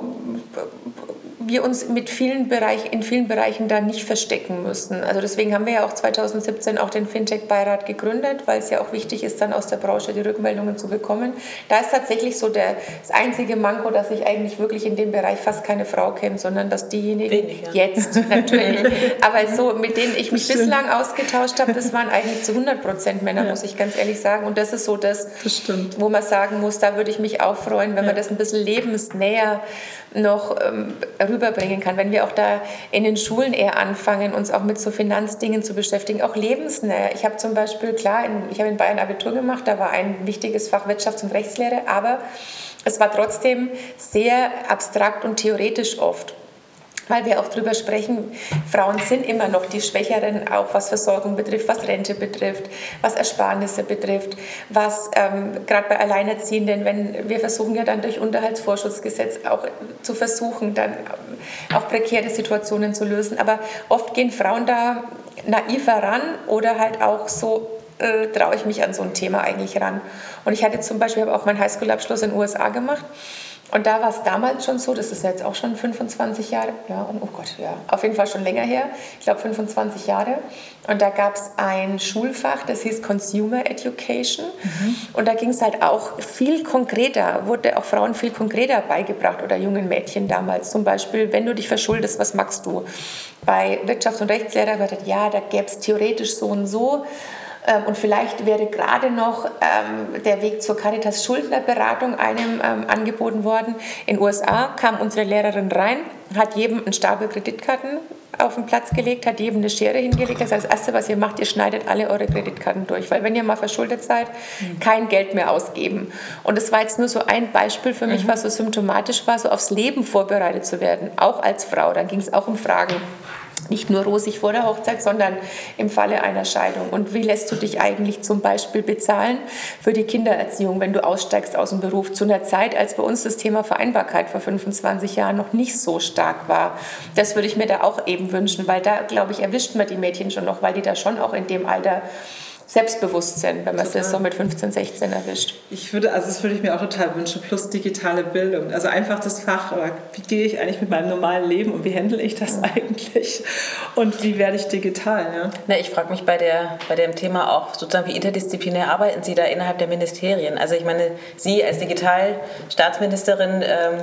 D: wir uns mit vielen Bereich, in vielen Bereichen da nicht verstecken müssen. Also deswegen haben wir ja auch 2017 auch den Fintech-Beirat gegründet, weil es ja auch wichtig ist, dann aus der Branche die Rückmeldungen zu bekommen. Da ist tatsächlich so der, das einzige Manko, dass ich eigentlich wirklich in dem Bereich fast keine Frau kenne, sondern dass diejenigen Wenig, ja. jetzt (laughs) natürlich, aber so mit denen ich mich bislang ausgetauscht habe, das waren eigentlich zu 100 Prozent Männer, ja. muss ich ganz ehrlich sagen. Und das ist so das, das wo man sagen muss, da würde ich mich auch freuen, wenn ja. man das ein bisschen lebensnäher noch ähm, rüberbringen kann. Wenn wir auch da in den Schulen eher anfangen, uns auch mit so Finanzdingen zu beschäftigen, auch lebensnäher. Ich habe zum Beispiel, klar, in, ich habe in Bayern Abitur gemacht, da war ein wichtiges Fach Wirtschafts- und Rechtslehre, aber es war trotzdem sehr abstrakt und theoretisch oft weil wir auch darüber sprechen, Frauen sind immer noch die Schwächeren, auch was Versorgung betrifft, was Rente betrifft, was Ersparnisse betrifft, was ähm, gerade bei Alleinerziehenden, wenn wir versuchen ja dann durch Unterhaltsvorschussgesetz auch zu versuchen, dann ähm, auch prekäre Situationen zu lösen. Aber oft gehen Frauen da naiver ran oder halt auch so äh, traue ich mich an so ein Thema eigentlich ran. Und ich hatte zum Beispiel, auch meinen Highschool-Abschluss in den USA gemacht und da war es damals schon so, das ist jetzt auch schon 25 Jahre, ja, oh Gott, ja, auf jeden Fall schon länger her, ich glaube 25 Jahre. Und da gab es ein Schulfach, das hieß Consumer Education. Mhm. Und da ging es halt auch viel konkreter, wurde auch Frauen viel konkreter beigebracht oder jungen Mädchen damals. Zum Beispiel, wenn du dich verschuldest, was machst du? Bei Wirtschafts- und Rechtslehrer wird ja, da gäbe es theoretisch so und so. Ähm, und vielleicht wäre gerade noch ähm, der Weg zur Caritas Schuldnerberatung einem ähm, angeboten worden. In den USA kam unsere Lehrerin rein, hat jedem einen Stapel Kreditkarten auf den Platz gelegt, hat jedem eine Schere hingelegt. Das heißt, das Erste, was ihr macht, ihr schneidet alle eure Kreditkarten durch. Weil wenn ihr mal verschuldet seid, kein Geld mehr ausgeben. Und das war jetzt nur so ein Beispiel für mich, mhm. was so symptomatisch war, so aufs Leben vorbereitet zu werden, auch als Frau. Dann ging es auch um Fragen nicht nur rosig vor der Hochzeit, sondern im Falle einer Scheidung. Und wie lässt du dich eigentlich zum Beispiel bezahlen für die Kindererziehung, wenn du aussteigst aus dem Beruf zu einer Zeit, als bei uns das Thema Vereinbarkeit vor 25 Jahren noch nicht so stark war? Das würde ich mir da auch eben wünschen, weil da, glaube ich, erwischt man die Mädchen schon noch, weil die da schon auch in dem Alter Selbstbewusstsein, wenn man es so mit 15, 16 erwischt.
C: Ich würde, also das würde ich mir auch total wünschen, plus digitale Bildung. Also einfach das Fach, wie gehe ich eigentlich mit meinem normalen Leben und wie handle ich das eigentlich? Und wie werde ich digital? Ja?
E: Na, ich frage mich bei, der, bei dem Thema auch sozusagen, wie interdisziplinär arbeiten Sie da innerhalb der Ministerien? Also ich meine, Sie als Digitalstaatsministerin ähm,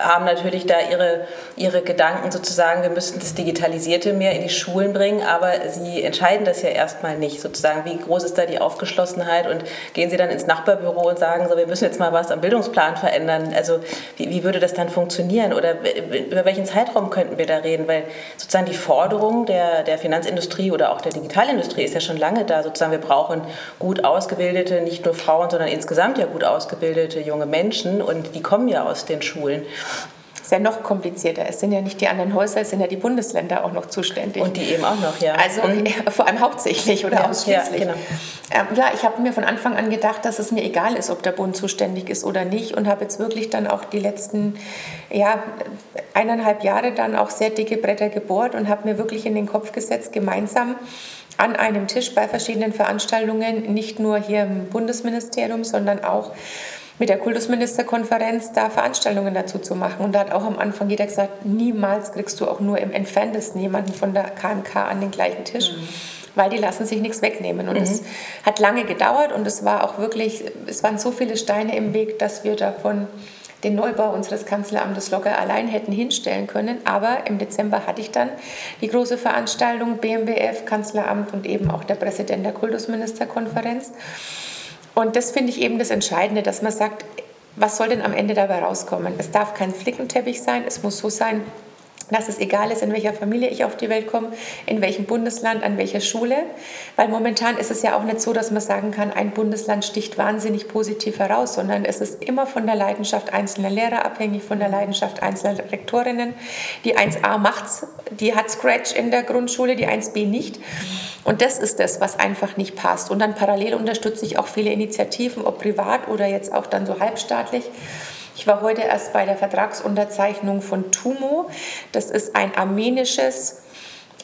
E: haben natürlich da ihre, ihre Gedanken sozusagen, wir müssten das Digitalisierte mehr in die Schulen bringen, aber sie entscheiden das ja erstmal nicht sozusagen. Wie groß ist da die Aufgeschlossenheit und gehen sie dann ins Nachbarbüro und sagen, so, wir müssen jetzt mal was am Bildungsplan verändern? Also wie, wie würde das dann funktionieren oder über welchen Zeitraum könnten wir da reden? Weil sozusagen die Forderung der, der Finanzindustrie oder auch der Digitalindustrie ist ja schon lange da. Sozusagen wir brauchen gut ausgebildete, nicht nur Frauen, sondern insgesamt ja gut ausgebildete junge Menschen und die kommen ja aus den Schulen
D: ist ja noch komplizierter. Es sind ja nicht die anderen Häuser, es sind ja die Bundesländer auch noch zuständig.
E: Und die eben auch noch, ja.
D: Also mhm. (laughs) vor allem hauptsächlich oder ja, ausschließlich. Ja, genau. ähm, ja ich habe mir von Anfang an gedacht, dass es mir egal ist, ob der Bund zuständig ist oder nicht und habe jetzt wirklich dann auch die letzten ja, eineinhalb Jahre dann auch sehr dicke Bretter gebohrt und habe mir wirklich in den Kopf gesetzt, gemeinsam an einem Tisch bei verschiedenen Veranstaltungen, nicht nur hier im Bundesministerium, sondern auch mit der Kultusministerkonferenz da Veranstaltungen dazu zu machen. Und da hat auch am Anfang jeder gesagt, niemals kriegst du auch nur im entferntesten jemanden von der KMK an den gleichen Tisch. Mhm weil die lassen sich nichts wegnehmen. Und es mhm. hat lange gedauert und es war auch wirklich, es waren so viele Steine im Weg, dass wir davon den Neubau unseres Kanzleramtes locker allein hätten hinstellen können. Aber im Dezember hatte ich dann die große Veranstaltung BMBF, Kanzleramt und eben auch der Präsident der Kultusministerkonferenz. Und das finde ich eben das Entscheidende, dass man sagt, was soll denn am Ende dabei rauskommen? Es darf kein Flickenteppich sein, es muss so sein, dass es egal ist, in welcher Familie ich auf die Welt komme, in welchem Bundesland, an welcher Schule. Weil momentan ist es ja auch nicht so, dass man sagen kann, ein Bundesland sticht wahnsinnig positiv heraus, sondern es ist immer von der Leidenschaft einzelner Lehrer abhängig, von der Leidenschaft einzelner Rektorinnen. Die 1a macht's, die hat Scratch in der Grundschule, die 1b nicht. Und das ist das, was einfach nicht passt. Und dann parallel unterstütze ich auch viele Initiativen, ob privat oder jetzt auch dann so halbstaatlich. Ich war heute erst bei der Vertragsunterzeichnung von TUMO. Das ist ein armenisches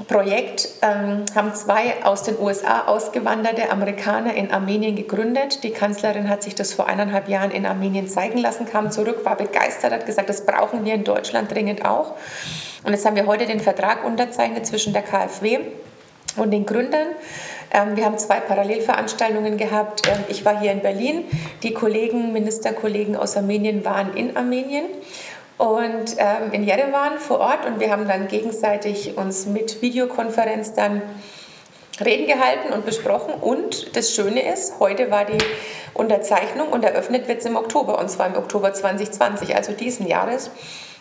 D: Projekt ähm, haben zwei aus den USA ausgewanderte Amerikaner in Armenien gegründet. Die Kanzlerin hat sich das vor eineinhalb Jahren in Armenien zeigen lassen, kam zurück, war begeistert, hat gesagt, das brauchen wir in Deutschland dringend auch. Und jetzt haben wir heute den Vertrag unterzeichnet zwischen der KfW und den Gründern. Ähm, wir haben zwei Parallelveranstaltungen gehabt. Ähm, ich war hier in Berlin. Die Kollegen, Ministerkollegen aus Armenien waren in Armenien und ähm, in Jerewan vor Ort und wir haben dann gegenseitig uns mit Videokonferenz dann Reden gehalten und besprochen und das Schöne ist, heute war die Unterzeichnung und eröffnet wird es im Oktober und zwar im Oktober 2020, also diesen Jahres,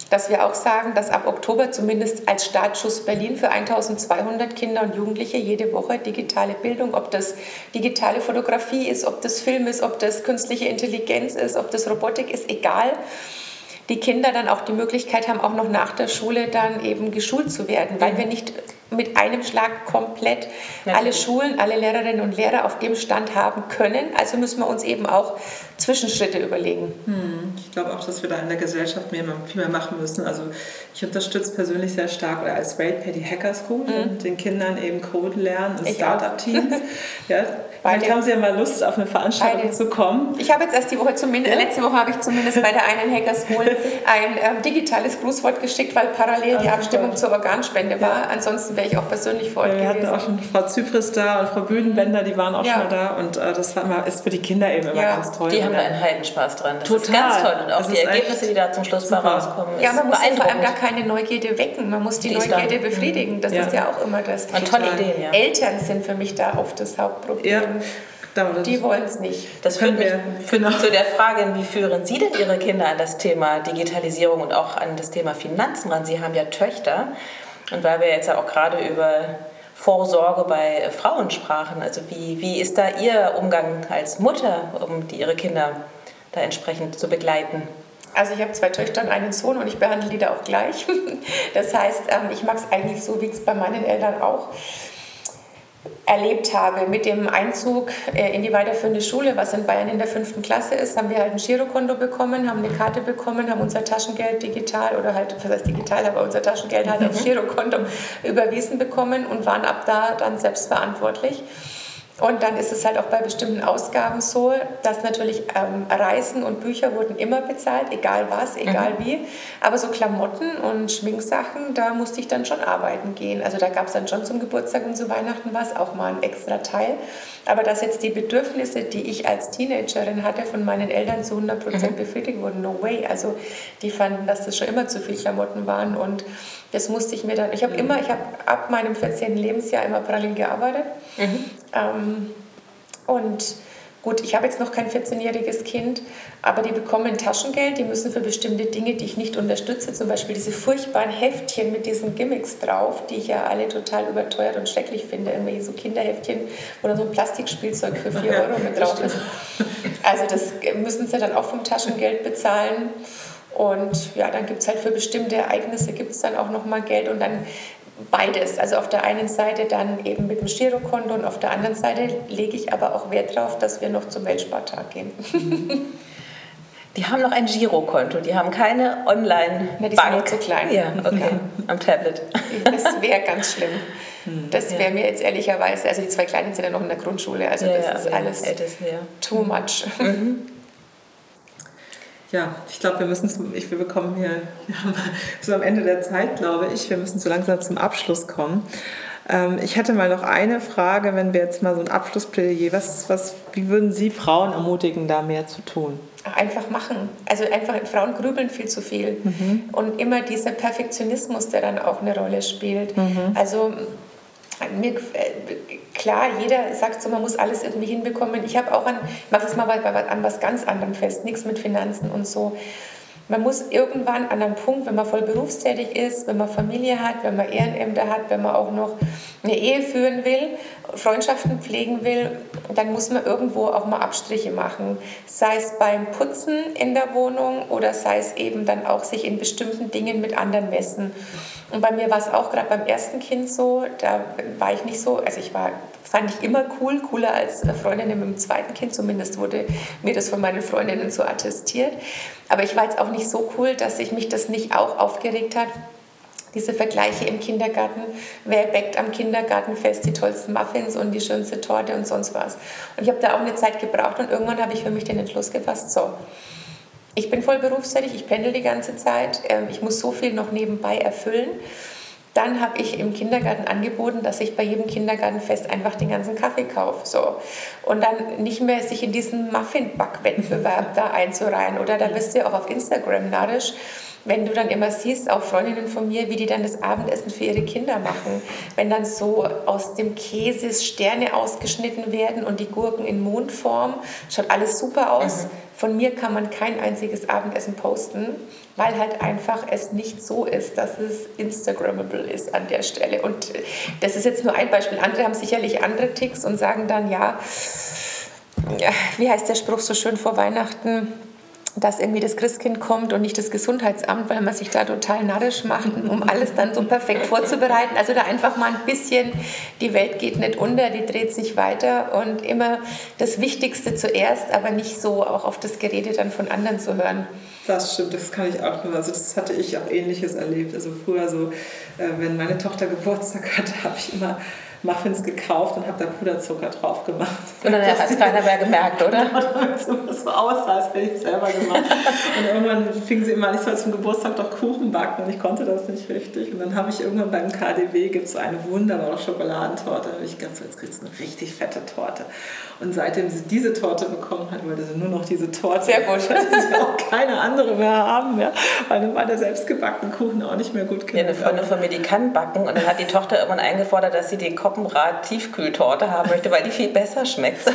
D: dass wir auch sagen, dass ab Oktober zumindest als Startschuss Berlin für 1200 Kinder und Jugendliche jede Woche digitale Bildung, ob das digitale Fotografie ist, ob das Film ist, ob das künstliche Intelligenz ist, ob das Robotik ist, egal die Kinder dann auch die Möglichkeit haben, auch noch nach der Schule dann eben geschult zu werden, weil wir nicht mit einem Schlag komplett Natürlich. alle Schulen, alle Lehrerinnen und Lehrer auf dem Stand haben können. Also müssen wir uns eben auch Zwischenschritte überlegen.
C: Hm, ich glaube auch, dass wir da in der Gesellschaft mehr, viel mehr machen müssen. Also ich unterstütze persönlich sehr stark oder als Ratepay die Hacker School mhm. und den Kindern eben Code lernen und Startup-Teams. (laughs) ja, Vielleicht haben Sie ja mal Lust, auf eine Veranstaltung zu kommen.
D: Ich habe jetzt erst die Woche, zumindest, ja? letzte Woche habe ich zumindest bei der einen Hacker School (laughs) ein ähm, digitales Grußwort geschickt, weil parallel die Abstimmung toll. zur Organspende war. Ja. Ansonsten wäre ich auch persönlich vor Ort
C: Wir gewesen. hatten auch schon Frau Zypris da und Frau Bühnenbender, die waren auch schon da und äh, das war immer, ist für die Kinder eben immer ganz toll.
E: Die haben da einen Heidenspaß dran. Das Total. ist ganz toll und auch das die Ergebnisse, die da zum Schluss mal rauskommen.
D: Ja, man muss vor allem gar keine Neugierde wecken, man muss die, die Neugierde befriedigen. Das ist ja auch immer das.
E: Und tolle Ideen, ja.
D: Eltern sind für mich da oft das Hauptproblem. Die wollen es nicht.
E: Das führt mich genau. zu der Frage, wie führen Sie denn Ihre Kinder an das Thema Digitalisierung und auch an das Thema Finanzen ran? Sie haben ja Töchter. Und weil wir jetzt ja auch gerade über Vorsorge bei Frauen sprachen, also wie, wie ist da Ihr Umgang als Mutter, um die, Ihre Kinder da entsprechend zu begleiten?
D: Also ich habe zwei Töchter und einen Sohn und ich behandle die da auch gleich. (laughs) Das heißt, ähm, ich mag es eigentlich so, wie es bei meinen Eltern auch erlebt habe. Mit dem Einzug äh, in die weiterführende Schule, was in Bayern in der fünften Klasse ist, haben wir halt ein Girokonto bekommen, haben eine Karte bekommen, haben unser Taschengeld digital oder halt, was heißt digital, aber unser Taschengeld halt aufs mhm. Girokonto überwiesen bekommen und waren ab da dann selbstverantwortlich. Und dann ist es halt auch bei bestimmten Ausgaben so, dass natürlich ähm, Reisen und Bücher wurden immer bezahlt, egal was, egal mhm. wie. Aber so Klamotten und Schminksachen, da musste ich dann schon arbeiten gehen. Also da gab es dann schon zum Geburtstag und zu Weihnachten was, auch mal ein extra Teil. Aber dass jetzt die Bedürfnisse, die ich als Teenagerin hatte, von meinen Eltern zu 100 Prozent mhm. befriedigt wurden, no way. Also die fanden, dass das schon immer zu viel Klamotten waren und das musste ich mir dann, ich habe immer, ich habe ab meinem 14. Lebensjahr immer parallel gearbeitet. Mhm. Ähm, und gut, ich habe jetzt noch kein 14-jähriges Kind, aber die bekommen Taschengeld, die müssen für bestimmte Dinge, die ich nicht unterstütze, zum Beispiel diese furchtbaren Heftchen mit diesen Gimmicks drauf, die ich ja alle total überteuert und schrecklich finde, irgendwelche so Kinderheftchen, dann so ein Plastikspielzeug für 4 Euro mit drauf ist. Also das müssen sie dann auch vom Taschengeld bezahlen. Und ja, dann gibt es halt für bestimmte Ereignisse gibt es dann auch nochmal Geld und dann beides. Also auf der einen Seite dann eben mit dem Girokonto und auf der anderen Seite lege ich aber auch Wert darauf, dass wir noch zum Weltspartag gehen.
E: Die haben noch ein Girokonto, die haben keine Online-Bank.
D: Ja, die sind noch zu klein.
E: Ja, okay, am Tablet.
D: Das wäre ganz schlimm. Hm, das wäre ja. mir jetzt ehrlicherweise, also die zwei Kleinen sind ja noch in der Grundschule, also ja, das ist alles too much. Mhm.
C: Ja, ich glaube, wir müssen zum, ich, wir bekommen hier, wir haben (laughs) so am Ende der Zeit, glaube ich, wir müssen so langsam zum Abschluss kommen. Ähm, ich hätte mal noch eine Frage, wenn wir jetzt mal so ein Abschlussplädoyer, was, was, wie würden Sie Frauen ermutigen, da mehr zu tun?
D: Einfach machen. Also einfach, Frauen grübeln viel zu viel. Mhm. Und immer dieser Perfektionismus, der dann auch eine Rolle spielt. Mhm. Also mir, äh, klar, jeder sagt so, man muss alles irgendwie hinbekommen. Ich habe auch an, ich mache das mal an was ganz anderem fest, nichts mit Finanzen und so. Man muss irgendwann an einem Punkt, wenn man voll berufstätig ist, wenn man Familie hat, wenn man Ehrenämter hat, wenn man auch noch eine Ehe führen will, Freundschaften pflegen will, dann muss man irgendwo auch mal Abstriche machen. Sei es beim Putzen in der Wohnung oder sei es eben dann auch sich in bestimmten Dingen mit anderen messen. Und bei mir war es auch gerade beim ersten Kind so, da war ich nicht so, also ich war, fand ich immer cool, cooler als Freundinnen mit dem zweiten Kind, zumindest wurde mir das von meinen Freundinnen so attestiert. Aber ich war jetzt auch nicht so cool, dass sich mich das nicht auch aufgeregt hat, diese Vergleiche im Kindergarten. Wer backt am Kindergartenfest die tollsten Muffins und die schönste Torte und sonst was. Und ich habe da auch eine Zeit gebraucht und irgendwann habe ich für mich den Entschluss gefasst, so, ich bin voll berufstätig, ich pendel die ganze Zeit, ähm, ich muss so viel noch nebenbei erfüllen. Dann habe ich im Kindergarten angeboten, dass ich bei jedem Kindergartenfest einfach den ganzen Kaffee kaufe. So. Und dann nicht mehr sich in diesen Muffin-Backwettbewerb da einzureihen. Oder da bist du ja auch auf Instagram narrisch wenn du dann immer siehst, auch Freundinnen von mir, wie die dann das Abendessen für ihre Kinder machen, wenn dann so aus dem Käse Sterne ausgeschnitten werden und die Gurken in Mondform, schaut alles super aus. Mhm. Von mir kann man kein einziges Abendessen posten, weil halt einfach es nicht so ist, dass es Instagrammable ist an der Stelle. Und das ist jetzt nur ein Beispiel. Andere haben sicherlich andere Ticks und sagen dann, ja, wie heißt der Spruch so schön vor Weihnachten? Dass irgendwie das Christkind kommt und nicht das Gesundheitsamt, weil man sich da total narrisch macht, um alles dann so perfekt vorzubereiten. Also da einfach mal ein bisschen, die Welt geht nicht unter, die dreht sich weiter und immer das Wichtigste zuerst, aber nicht so auch auf das Gerede dann von anderen zu hören.
C: Das stimmt, das kann ich auch nur. Also das hatte ich auch ähnliches erlebt. Also früher so, äh, wenn meine Tochter Geburtstag hatte, (laughs) habe ich immer Muffins gekauft und habe da Puderzucker drauf gemacht.
E: Und dann hat es keiner mehr gemerkt, oder? (laughs)
C: Damit es so aussah, als hätte ich es selber gemacht. und irgendwann fing sie immer an, ich soll zum Geburtstag doch Kuchen backen und ich konnte das nicht richtig. Und dann habe ich irgendwann beim KDW, gibt es so eine wunderbare Schokoladentorte. Habe ich so, jetzt kriegst du eine richtig fette Torte. Und seitdem sie diese Torte bekommen hat, wollte sie nur noch diese Torte.
D: Sehr gut. Wollte
C: sie auch keine andere mehr haben, ja? weil dann war der selbstgebackene Kuchen auch nicht mehr gut
E: genug. Ja, eine Freundin von mir, die kann backen und dann hat die Tochter irgendwann eingefordert, dass sie den Koppenrad Tiefkühltorte haben möchte, weil die viel besser schmeckt.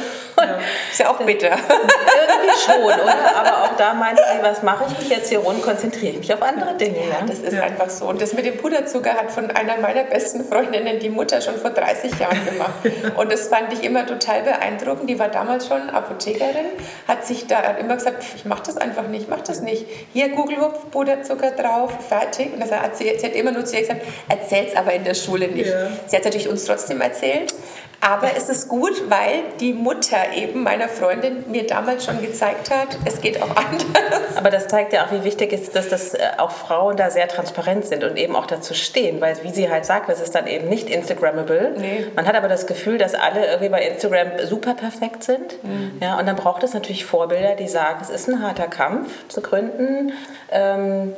D: Ja. Ist ja auch bitter.
E: Irgendwie schon, oder? Aber auch da meinte sie, was mache ich mich jetzt hier rund, konzentriere ich mich auf andere Dinge.
D: Ja, das ist ja. einfach so. Und das mit dem Puderzucker hat von einer meiner besten Freundinnen die Mutter schon vor 30 Jahren gemacht. Und das fand ich immer total beeindruckend. Die war damals schon Apothekerin, hat sich da hat immer gesagt, ich mache das einfach nicht, ich mache das nicht. Hier Gugelhupf, Puderzucker drauf, fertig. Und das hat sie, sie hat immer nur zu ihr gesagt, erzähl's aber in der Schule nicht. Ja. Sie hat es natürlich uns trotzdem erzählt. Aber es ist gut, weil die Mutter eben meiner Freundin mir damals schon gezeigt hat, es geht auch (laughs) anders.
E: Aber das zeigt ja auch, wie wichtig ist, dass das äh, auch Frauen da sehr transparent sind und eben auch dazu stehen, weil wie sie halt sagt, das ist dann eben nicht Instagrammable. Nee. Man hat aber das Gefühl, dass alle irgendwie bei Instagram super perfekt sind. Mhm. Ja, und dann braucht es natürlich Vorbilder, die sagen, es ist ein harter Kampf zu gründen. Ähm,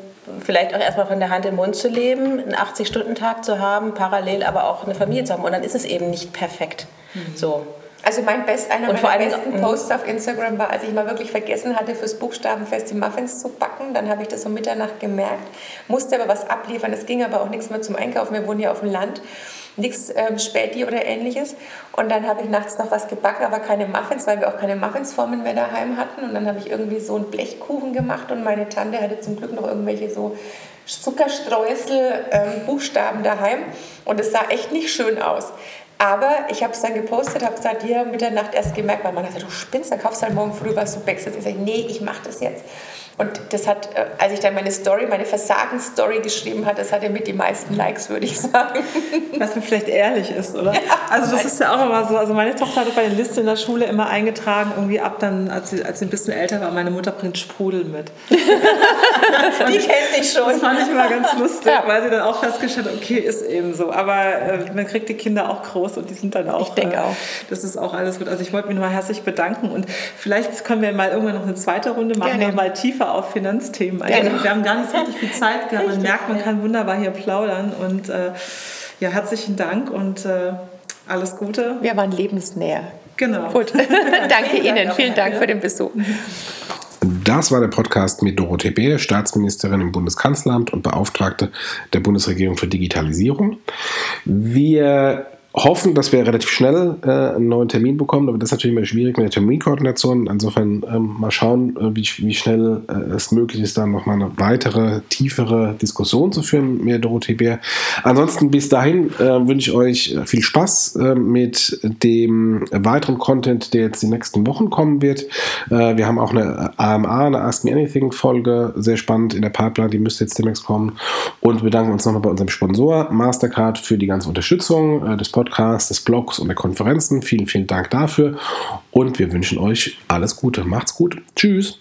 E: vielleicht auch erstmal von der Hand im Mund zu leben, einen 80-Stunden-Tag zu haben, parallel aber auch eine Familie zu haben. Und dann ist es eben nicht perfekt. Mhm. So.
D: Also mein Best, einer und meiner besten mhm. Posts auf Instagram war, als ich mal wirklich vergessen hatte, fürs Buchstabenfest die Muffins zu backen. Dann habe ich das um Mitternacht gemerkt, musste aber was abliefern. Es ging aber auch nichts mehr zum Einkaufen. Wir wohnen ja auf dem Land nichts ähm, Späti oder ähnliches. Und dann habe ich nachts noch was gebacken, aber keine Muffins, weil wir auch keine Muffinsformen mehr daheim hatten. Und dann habe ich irgendwie so einen Blechkuchen gemacht und meine Tante hatte zum Glück noch irgendwelche so Zuckerstreusel, ähm, Buchstaben daheim. Und es sah echt nicht schön aus. Aber ich habe es dann gepostet, habe gesagt, hier Mitternacht erst gemerkt, weil man dachte, du spinnst, dann kaufst du halt morgen früh was, du backst Ich sage, nee, ich mache das jetzt. Und das hat, äh, als ich dann meine Story, meine Versagensstory geschrieben habe, das hatte mit die meisten Likes, würde ich sagen. (laughs)
C: Was mir vielleicht ehrlich ist, oder? Ja, also das ist ja auch immer so. Also meine Tochter hatte bei der Liste in der Schule immer eingetragen, irgendwie ab dann, als sie, als sie ein bisschen älter war, meine Mutter bringt Sprudel mit. (laughs)
E: die kennt dich schon.
C: Das fand ich immer ganz lustig, ja. weil sie dann auch festgestellt hat, okay, ist eben so. Aber äh, man kriegt die Kinder auch groß und die sind dann auch.
E: Ich denke äh, auch.
C: Das ist auch alles gut. Also ich wollte mich nur mal herzlich bedanken und vielleicht können wir mal irgendwann noch eine zweite Runde machen, ja, mal tiefer tiefer auf Finanzthemen eingehen. Genau. Wir haben gar nicht so richtig viel Zeit gehabt. Man merkt, man kann wunderbar hier plaudern. Und äh, ja, herzlichen Dank und äh, alles Gute.
D: Wir waren lebensnäher.
C: Genau.
D: Gut. (laughs) Danke Ihnen. Vielen Dank für den Besuch.
B: Das war der Podcast mit Dorothee Beer, Staatsministerin im Bundeskanzleramt und Beauftragte der Bundesregierung für Digitalisierung. Wir hoffen, dass wir relativ schnell äh, einen neuen Termin bekommen, aber das ist natürlich immer schwierig mit der Terminkoordination. Insofern ähm, mal schauen, äh, wie, wie schnell äh, es möglich ist, dann nochmal eine weitere, tiefere Diskussion zu führen mit Dorothee Bär. Ansonsten bis dahin äh, wünsche ich euch viel Spaß äh, mit dem weiteren Content, der jetzt die nächsten Wochen kommen wird. Äh, wir haben auch eine AMA, eine Ask Me Anything Folge, sehr spannend in der Pipeline, die müsste jetzt demnächst kommen. Und wir danken uns nochmal bei unserem Sponsor Mastercard für die ganze Unterstützung des Podcasts Podcasts, des Blogs und der Konferenzen. Vielen, vielen Dank dafür und wir wünschen euch alles Gute. Macht's gut. Tschüss.